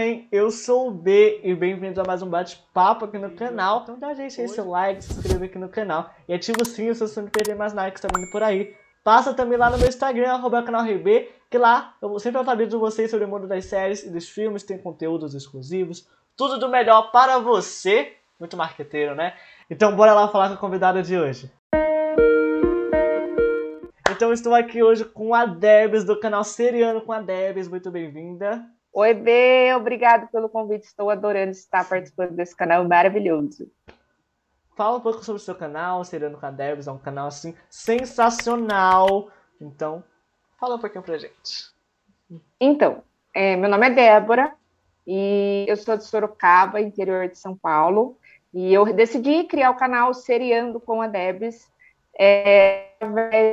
bem? Eu sou o B e bem-vindos a mais um bate-papo aqui no canal. Então dá gente aí seu like, se inscreve aqui no canal e ativa o sininho se você não perder mais nada que está vindo por aí. Passa também lá no meu Instagram, arroba canal RB, que lá eu sempre atualizo vocês sobre o mundo das séries e dos filmes, tem conteúdos exclusivos, tudo do melhor para você. Muito marqueteiro, né? Então bora lá falar com a convidada de hoje. Então estou aqui hoje com a Debs do canal Seriano com a Debs. Muito bem-vinda. Oi, B, obrigado pelo convite. Estou adorando estar participando desse canal maravilhoso. Fala um pouco sobre o seu canal, a Debs. É um canal assim sensacional. Então, fala um pouquinho pra gente. Então, é, meu nome é Débora e eu sou de Sorocaba, interior de São Paulo. E eu decidi criar o canal Seriando com a Debs é,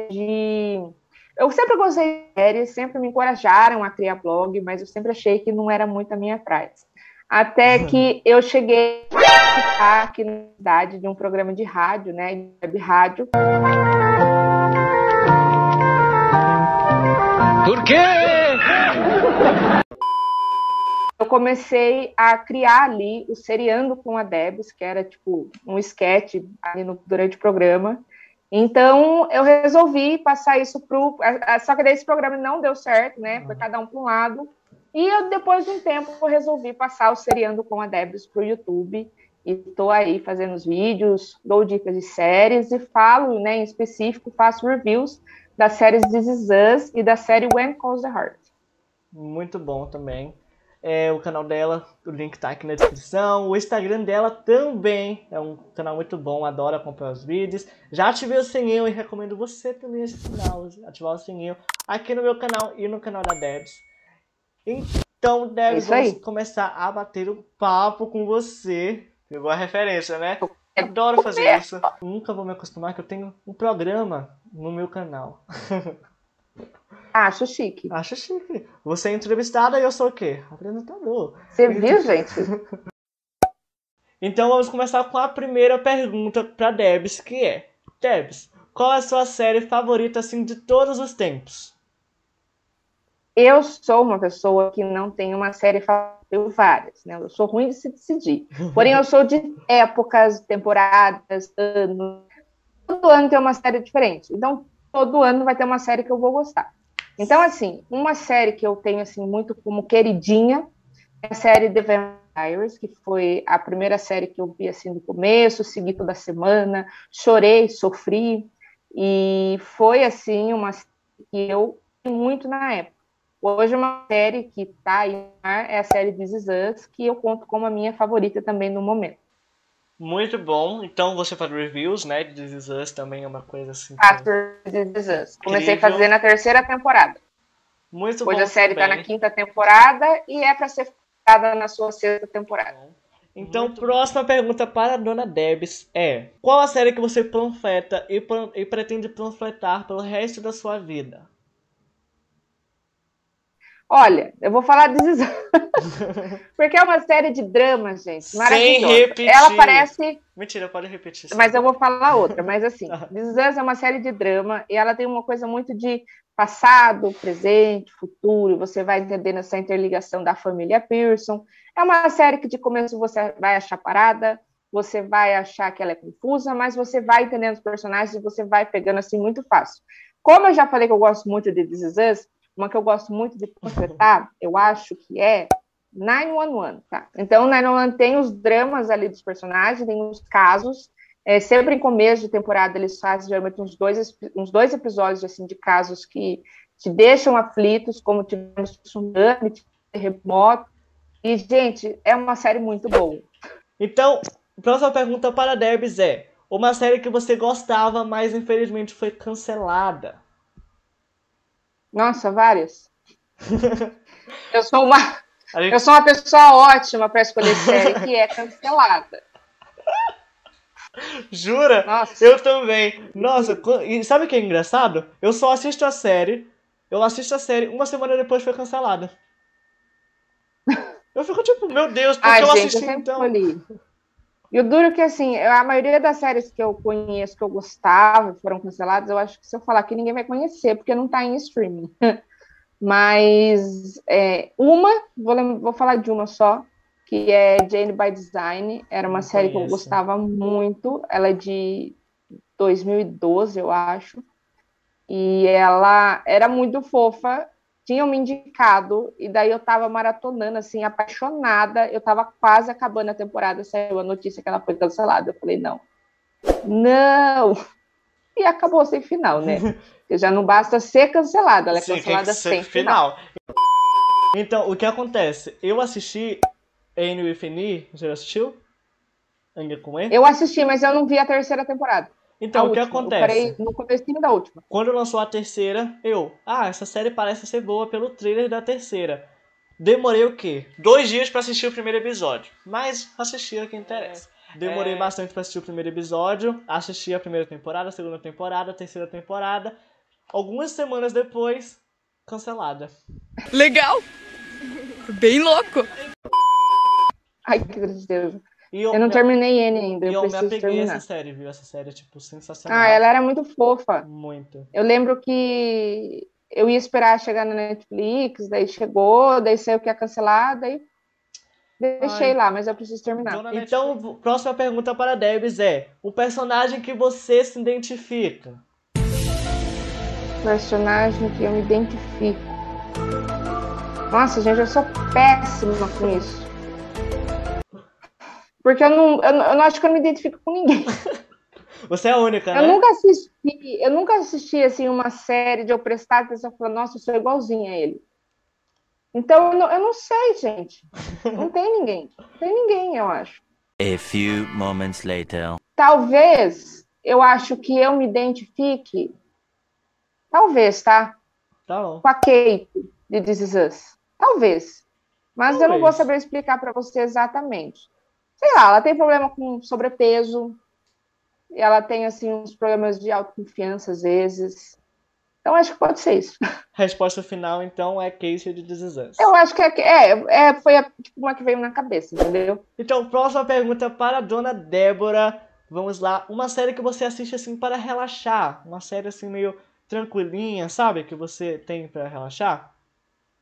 de... Eu sempre gostei de séries, sempre me encorajaram a criar blog, mas eu sempre achei que não era muito a minha praia. Até uhum. que eu cheguei a participar aqui na cidade de um programa de rádio, né, de web rádio. Por quê? Eu comecei a criar ali o Seriando com a Debs, que era tipo um sketch ali no, durante o programa. Então, eu resolvi passar isso para o. Só que daí esse programa não deu certo, né? Foi cada um para um lado. E eu, depois de um tempo, eu resolvi passar o Seriando com a Debs para o YouTube. E estou aí fazendo os vídeos, dou dicas de séries e falo, né, em específico, faço reviews das séries This Is Us e da série When Calls the Heart. Muito bom também é, o canal dela, o link tá aqui na descrição. O Instagram dela também é um canal muito bom, adoro acompanhar os vídeos. Já ativei o sininho e recomendo você também ativar o sininho aqui no meu canal e no canal da Debs. Então, Debs, vamos começar a bater um papo com você. Pegou a referência, né? Adoro fazer isso. Nunca vou me acostumar que eu tenho um programa no meu canal. Acho chique. Acho chique. Você é entrevistada e eu sou o quê? Apresentador. Você viu, gente? então vamos começar com a primeira pergunta para Debs, que é: Debs, qual é a sua série favorita assim de todos os tempos? Eu sou uma pessoa que não tem uma série favorita, eu várias, né? Eu sou ruim de se decidir. Porém, eu sou de épocas, temporadas, anos. Todo ano tem uma série diferente. Então, todo ano vai ter uma série que eu vou gostar. Então, assim, uma série que eu tenho assim muito como queridinha é a série The Vampires, que foi a primeira série que eu vi assim no começo, segui toda semana, chorei, sofri e foi assim uma série que eu muito na época. Hoje uma série que está aí é a série This Is Us, que eu conto como a minha favorita também no momento. Muito bom. Então você faz reviews, né? De This Is Us também é uma coisa assim. Faço This Is Us. Comecei a fazer na terceira temporada. Muito Hoje bom. a série está na quinta temporada e é para ser focada na sua sexta temporada. Então, Muito próxima bom. pergunta para a dona Debs é: Qual a série que você panfleta e, e pretende panfletar pelo resto da sua vida? Olha, eu vou falar de Porque é uma série de dramas, gente. Maravilhosa. Sem repetir. Ela parece. Mentira, pode repetir. Mas eu vou falar outra. Mas assim, This é uma série de drama e ela tem uma coisa muito de passado, presente, futuro. Você vai entendendo essa interligação da família Pearson. É uma série que de começo você vai achar parada, você vai achar que ela é confusa, mas você vai entendendo os personagens e você vai pegando assim muito fácil. Como eu já falei que eu gosto muito de This Is Us, uma que eu gosto muito de completar, eu acho que é 911, tá? Então, 911 tem os dramas ali dos personagens, tem os casos. É, sempre em começo de temporada eles fazem geralmente uns dois, uns dois episódios assim de casos que te deixam aflitos, como tivemos tsunami, terremoto. E, gente, é uma série muito boa. Então, próxima pergunta para a Debs é: uma série que você gostava, mas infelizmente foi cancelada? Nossa, várias. eu sou uma gente... eu sou uma pessoa ótima para escolher série que é cancelada. Jura? Nossa. Eu também. Nossa, e sabe o que é engraçado? Eu só assisto a série, eu assisto a série, uma semana depois foi cancelada. Eu fico tipo, meu Deus, por que eu gente, assisti eu então? Escolhi. E o duro é que, assim, a maioria das séries que eu conheço, que eu gostava, foram canceladas, eu acho que se eu falar aqui, ninguém vai conhecer, porque não tá em streaming. Mas é, uma, vou, vou falar de uma só, que é Jane by Design. Era uma série que eu gostava muito. Ela é de 2012, eu acho. E ela era muito fofa. Tinham me indicado, e daí eu tava maratonando, assim, apaixonada. Eu tava quase acabando a temporada, saiu a notícia que ela foi cancelada. Eu falei, não, não! E acabou sem final, né? Porque já não basta ser cancelada, ela é Sim, cancelada sem final. final. Então, o que acontece? Eu assisti Anne with Annie, já assistiu? Ainda com Eu assisti, mas eu não vi a terceira temporada. Então, a o última. que acontece? no começo da última. Quando lançou a terceira, eu, ah, essa série parece ser boa pelo trailer da terceira. Demorei o quê? Dois dias para assistir o primeiro episódio. Mas assisti o que interessa. É. Demorei é... bastante para assistir o primeiro episódio. Assisti a primeira temporada, a segunda temporada, a terceira temporada. Algumas semanas depois, cancelada. Legal! Bem louco! Ai, que tristeza. E eu, eu não terminei N ainda. E eu, eu me apeguei terminar. essa série, viu? Essa série é, tipo, sensacional. Ah, ela era muito fofa. Muito. Eu lembro que eu ia esperar chegar na Netflix, daí chegou, daí saiu que ia cancelar, daí deixei Ai. lá, mas eu preciso terminar. Então, próxima pergunta para a Debs é: o personagem que você se identifica? Personagem que eu me identifico. Nossa, gente, eu sou péssima com isso. Porque eu não, eu, eu não acho que eu não me identifico com ninguém. Você é a única, né? Eu nunca assisti, eu nunca assisti assim uma série de eu prestar atenção e falar, nossa, eu sou igualzinha a ele. Então eu não, eu não sei, gente. Não tem ninguém. Não tem ninguém, eu acho. A few moments later. Talvez eu acho que eu me identifique. Talvez, tá? Tá bom. Com a Kate de This Is Us. Talvez. Mas Talvez. eu não vou saber explicar para você exatamente sei lá, ela tem problema com sobrepeso, ela tem, assim, uns problemas de autoconfiança às vezes. Então, acho que pode ser isso. Resposta final, então, é Casey de This Eu acho que é, é, é foi a, tipo, uma que veio na cabeça, entendeu? Então, próxima pergunta para a dona Débora. Vamos lá. Uma série que você assiste, assim, para relaxar. Uma série, assim, meio tranquilinha, sabe? Que você tem para relaxar.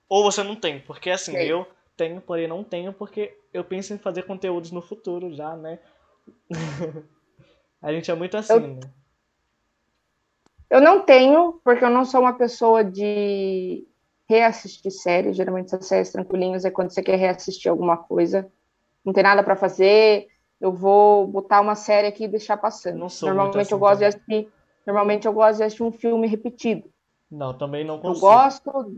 Ou você não tem, porque, assim, Sim. eu tenho, porém não tenho, porque eu penso em fazer conteúdos no futuro já, né? a gente é muito assim, eu, né? Eu não tenho, porque eu não sou uma pessoa de reassistir séries. Geralmente essas séries tranquilinhas é quando você quer reassistir alguma coisa. Não tem nada para fazer, eu vou botar uma série aqui e deixar passando. Normalmente assim, eu gosto de assistir, normalmente eu gosto de assistir um filme repetido. Não, também não consigo. Eu gosto,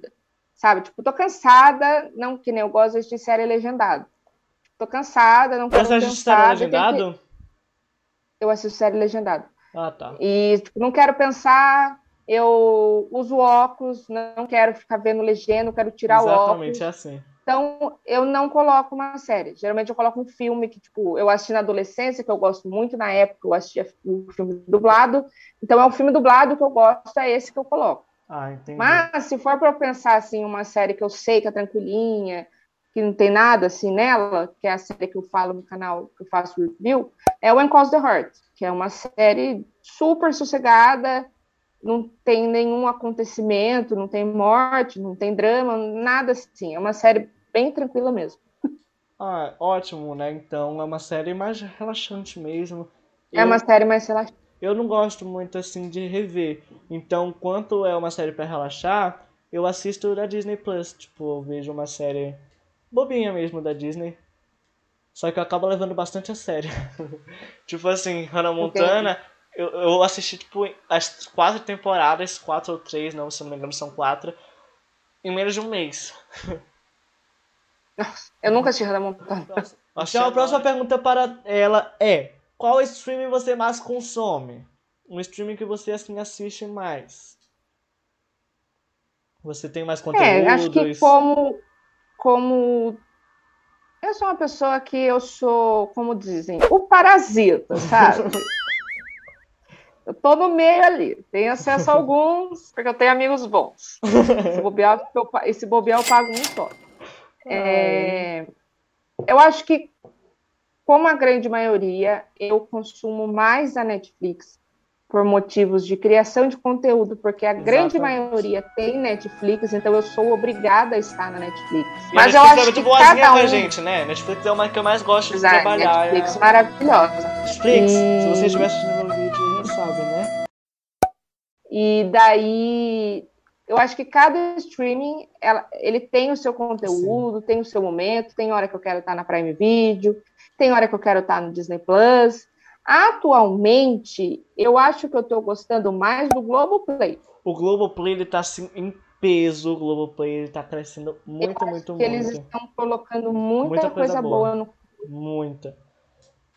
sabe, tipo, tô cansada, não que nem eu gosto de série legendada tô cansada, não quero Você assiste série legendado? Que... Eu assisto série legendado. Ah, tá. E tipo, não quero pensar, eu uso óculos, não quero ficar vendo legenda, quero tirar Exatamente, o óculos. Exatamente, é assim. Então, eu não coloco uma série. Geralmente eu coloco um filme que, tipo, eu assisti na adolescência, que eu gosto muito na época, eu assistia o filme dublado. Então, é um filme dublado que eu gosto, é esse que eu coloco. Ah, entendi. Mas, se for para eu pensar, assim, uma série que eu sei que é tranquilinha, que não tem nada assim nela, que é a série que eu falo no canal, que eu faço review, é o Encause the Heart, que é uma série super sossegada, não tem nenhum acontecimento, não tem morte, não tem drama, nada assim. É uma série bem tranquila mesmo. Ah, ótimo, né? Então é uma série mais relaxante mesmo. É eu, uma série mais relaxante. Eu não gosto muito assim de rever. Então, quanto é uma série para relaxar, eu assisto da Disney Plus. Tipo, eu vejo uma série bobinha mesmo da Disney. Só que eu acabo levando bastante a sério. tipo assim, Hannah Montana, eu, eu assisti tipo as quatro temporadas, quatro ou três, não, se não me engano são quatro, em menos de um mês. Eu nunca assisti Hannah Montana. Então a próxima pergunta para ela é: qual streaming você mais consome? Um streaming que você assim assiste mais? Você tem mais conteúdos? É, acho que como como eu sou uma pessoa que eu sou, como dizem, o parasita, sabe? eu tô no meio ali, tenho acesso a alguns, porque eu tenho amigos bons. Esse bobear, eu, esse bobear eu pago um só. É, eu acho que, como a grande maioria, eu consumo mais a Netflix. por motivos de criação de conteúdo, porque a grande maioria tem Netflix, então eu sou obrigada a estar na Netflix. E Mas a eu Netflix acho é muito que boazinha cada um... gente, né? Netflix é uma que eu mais gosto de Exato, trabalhar. Netflix é... maravilhosa. Netflix, E- se você estiver assistindo meu vídeo, já sabe, né? E daí, eu acho que cada streaming, ela- ele tem o seu conteúdo, tem o seu momento, tem hora que eu quero estar na Prime Video, tem hora que eu quero estar no Disney Plus. Atualmente, eu acho que eu estou gostando mais do Globoplay. O Globoplay, ele tá assim, em peso. O Globoplay, ele tá crescendo muito, eu muito, muito. que eles estão colocando muita, Muita coisa coisa, boa. boa no Muita.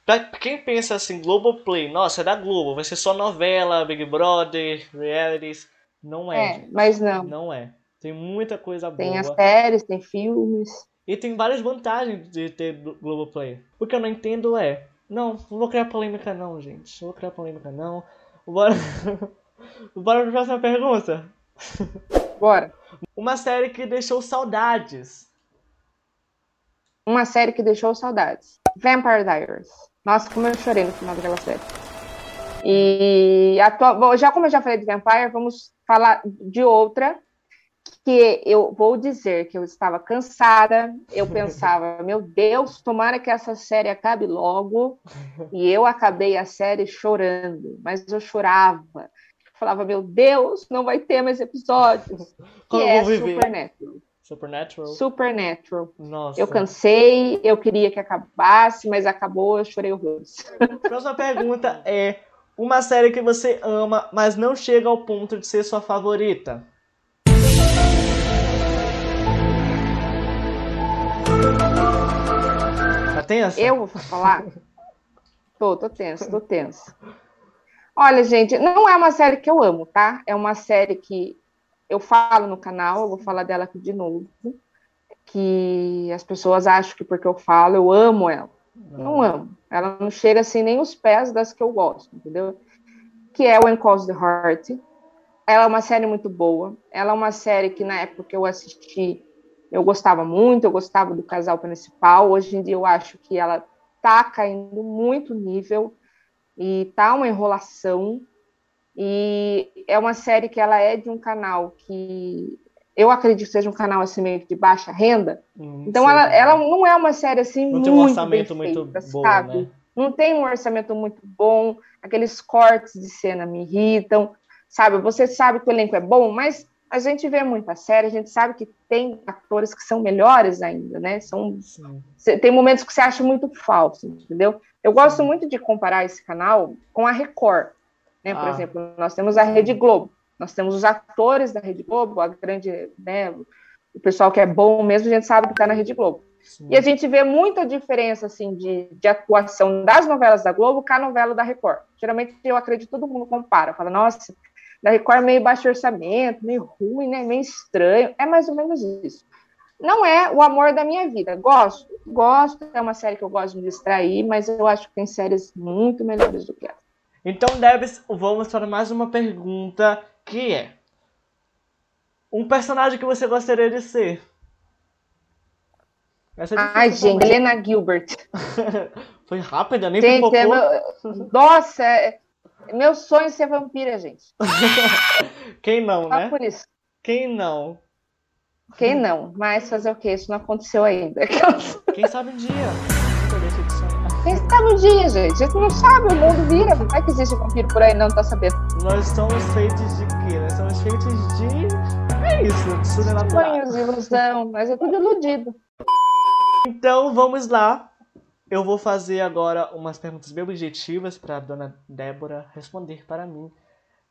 Pra quem pensa assim, Globoplay, nossa, é da Globo, vai ser só novela, Big Brother, realities. Não é. É, mas não. Não é. Tem muita coisa Tem as boa. séries, tem filmes. E tem várias vantagens de ter Globoplay. O que eu não entendo é. Não, não vou criar polêmica não, gente. Não vou criar polêmica não. Bora. Bora pra próxima pergunta. Bora. Uma série que deixou saudades. Uma série que deixou saudades. Vampire Diaries. Nossa, como eu chorei no final daquela série. E atua... Bom, já como eu já falei de Vampire, vamos falar de outra que eu vou dizer que eu estava cansada, eu pensava, meu Deus, tomara que essa série acabe logo, e eu acabei a série chorando, mas eu chorava, falava, meu Deus, não vai ter mais episódios, que Como eu é viver? Supernatural. Supernatural. Supernatural. Nossa. Eu cansei, eu queria que acabasse, mas acabou, eu chorei horrores. Próxima pergunta é uma série que você ama, mas não chega ao ponto de ser sua favorita. Tá tensa? Eu vou falar? tô, tô tenso, tô tenso. Olha, gente, não é uma série que eu amo, tá? É uma série que eu falo no canal, eu vou falar dela aqui de novo. Que as pessoas acham que porque eu falo, eu amo ela. Não amo. Ela não chega assim nem os pés das que eu gosto, entendeu? Que é When Calls the Heart. Ela é uma série muito boa. Ela é uma série que na época que eu assisti, eu gostava muito, eu gostava do casal principal. Hoje em dia eu acho que ela tá caindo muito nível e tá uma enrolação. E é uma série que ela é de um canal que eu acredito que seja um canal assim meio que de baixa renda. Hum, Então ela, ela não é uma série assim não muito tem um orçamento bem muito feita, bom, sabe? né? Não tem um orçamento muito bom, aqueles cortes de cena me irritam, sabe? Você sabe que o elenco é bom, mas a gente vê muita série, a gente sabe que tem atores que são melhores ainda, né? São. Cê- tem momentos que você acha muito falso, entendeu? Eu gosto muito de comparar esse canal com a Record, né? Por Ah. exemplo, nós temos a Rede Globo, nós temos os atores da Rede Globo, a grande, né? O pessoal que é bom mesmo, a gente sabe que está na Rede Globo. Sim. E a gente vê muita diferença assim de, de atuação das novelas da Globo com a novela da Record. Geralmente eu acredito que todo mundo compara, fala, nossa, da Record é meio baixo orçamento, meio ruim, né? Meio estranho. É mais ou menos isso. Não é o amor da minha vida. Gosto, gosto, é uma série que eu gosto de me distrair, mas eu acho que tem séries muito melhores do que ela. Então, Debs, vamos para mais uma pergunta que é um personagem que você gostaria de ser? Essa é Ai, gente. Helena Gilbert. Foi rápida, nem Gente, é pipocou. meu... Nossa, é... meu sonho é ser vampira, gente. Quem não, Só né? por isso. Quem não? Quem não? Mas fazer o quê? Isso não aconteceu ainda. Quem sabe um dia? De sabe um dia, gente? A gente não sabe, o mundo vira. Não é que existe vampiro por aí, não tá sabendo. Nós somos feitos de quê? Nós somos feitos de. É isso, de sobrenatural. Sonhos, ilusão, mas é tudo iludido. Então vamos lá. Eu vou fazer agora umas perguntas bem objetivas para a dona Débora responder para mim.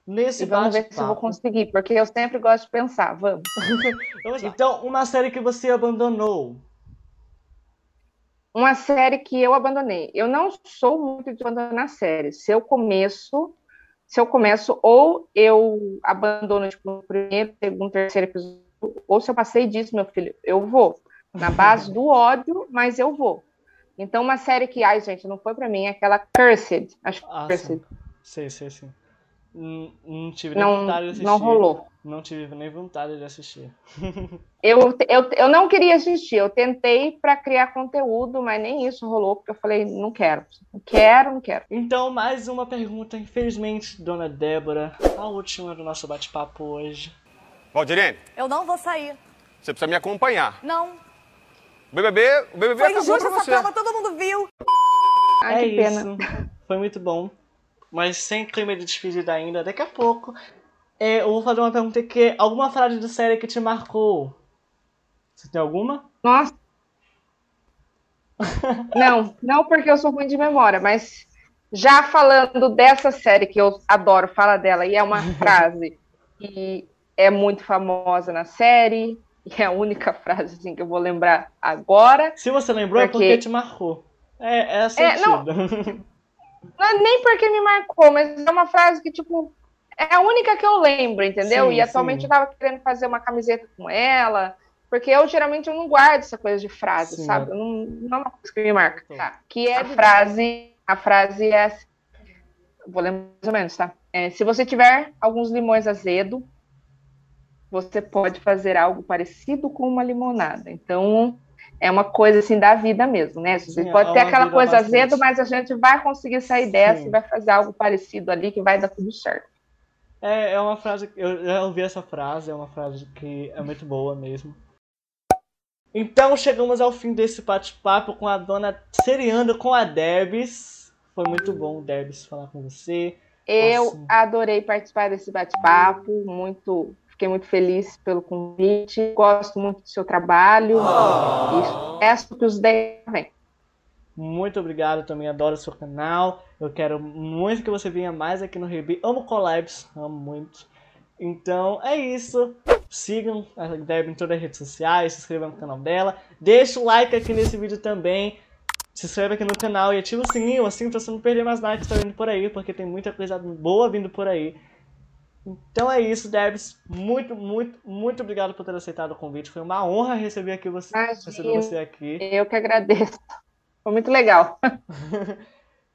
Nesse E vamos ver se eu vou conseguir, porque eu sempre gosto de pensar. Vamos. Então, uma série que você abandonou. Uma série que eu abandonei. Eu não sou muito de abandonar séries. Se eu começo, se eu começo, ou eu abandono tipo, no primeiro, segundo, terceiro episódio, ou se eu passei disso, meu filho, eu vou. Na base do ódio, mas eu vou. Então, uma série que, ai, gente, não foi pra mim, é aquela Cursed. Acho que Ah, Cursed. sim. Sei, sei, sim. Não, não tive nem Não, vontade de assistir. não rolou. Não tive nem vontade de assistir. eu, eu, eu não queria assistir, eu tentei para criar conteúdo, mas nem isso rolou, porque eu falei, não quero. Não quero, não quero. Então, mais uma pergunta, infelizmente, dona Débora, a última do nosso bate-papo hoje. Valdirene? Eu não vou sair. Você precisa me acompanhar. Não. O BBB, o BBB Foi acabou pra essa você. prova, todo mundo viu. Ai, é que pena. isso. Foi muito bom. Mas sem clima de despedida ainda, daqui a pouco. É, eu vou fazer uma pergunta que é alguma frase de série que te marcou. Você tem alguma? Nossa. Não, não porque eu sou ruim de memória, mas já falando dessa série que eu adoro, fala dela, e é uma frase que é muito famosa na série, e é a única frase assim, que eu vou lembrar agora. Se você lembrou, é Porque- porque te marcou. É, é É, não. Não é nem porque me marcou, mas é uma frase que, tipo, é a única que eu lembro, entendeu? Sim, e atualmente sim. eu tava querendo fazer uma camiseta com ela, porque eu geralmente eu não guardo essa coisa de frase, Sim, sabe? Eu não, não é uma coisa que me marca. Tá. Que é a frase, a frase é assim, vou lembrar mais ou menos, tá? É, se você tiver alguns limões azedo, você pode fazer algo parecido com uma limonada. Então, é uma coisa assim da vida mesmo, né? Você Sim, pode é ter aquela coisa bastante- azedo, mas a gente vai conseguir sair dessa Sim. e vai fazer algo parecido ali que vai dar tudo certo. É, é uma frase. que- Eu já ouvi essa frase, é uma frase que é muito boa mesmo. Então chegamos ao fim desse bate-papo com a dona Seriando com a Debs. Foi muito bom, Debs, falar com você. Eu Nossa. adorei participar desse bate-papo, muito, fiquei muito feliz pelo convite, gosto muito do seu trabalho e peço que os 10 vem. Muito obrigado, também adoro o seu canal. Eu quero muito que você venha mais aqui no Rebi. Amo collabs, amo muito. Então é isso. Sigam a Deb em todas as redes sociais, se inscrevam no canal dela. Deixa o like aqui nesse vídeo também. Se inscreve aqui no canal e ativa o sininho assim pra você não perder mais nada que está vindo por aí, porque tem muita coisa boa vindo por aí. Então é isso, Debs. Muito, muito, muito obrigado por ter aceitado o convite. Foi uma honra receber aqui você, Imagina. receber você aqui. Eu que agradeço. Foi muito legal.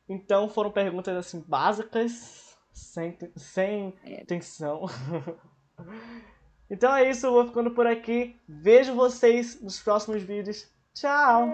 Então foram perguntas assim básicas, sem, sem tensão. então é isso, eu vou ficando por aqui. Vejo vocês nos próximos vídeos. Tchau!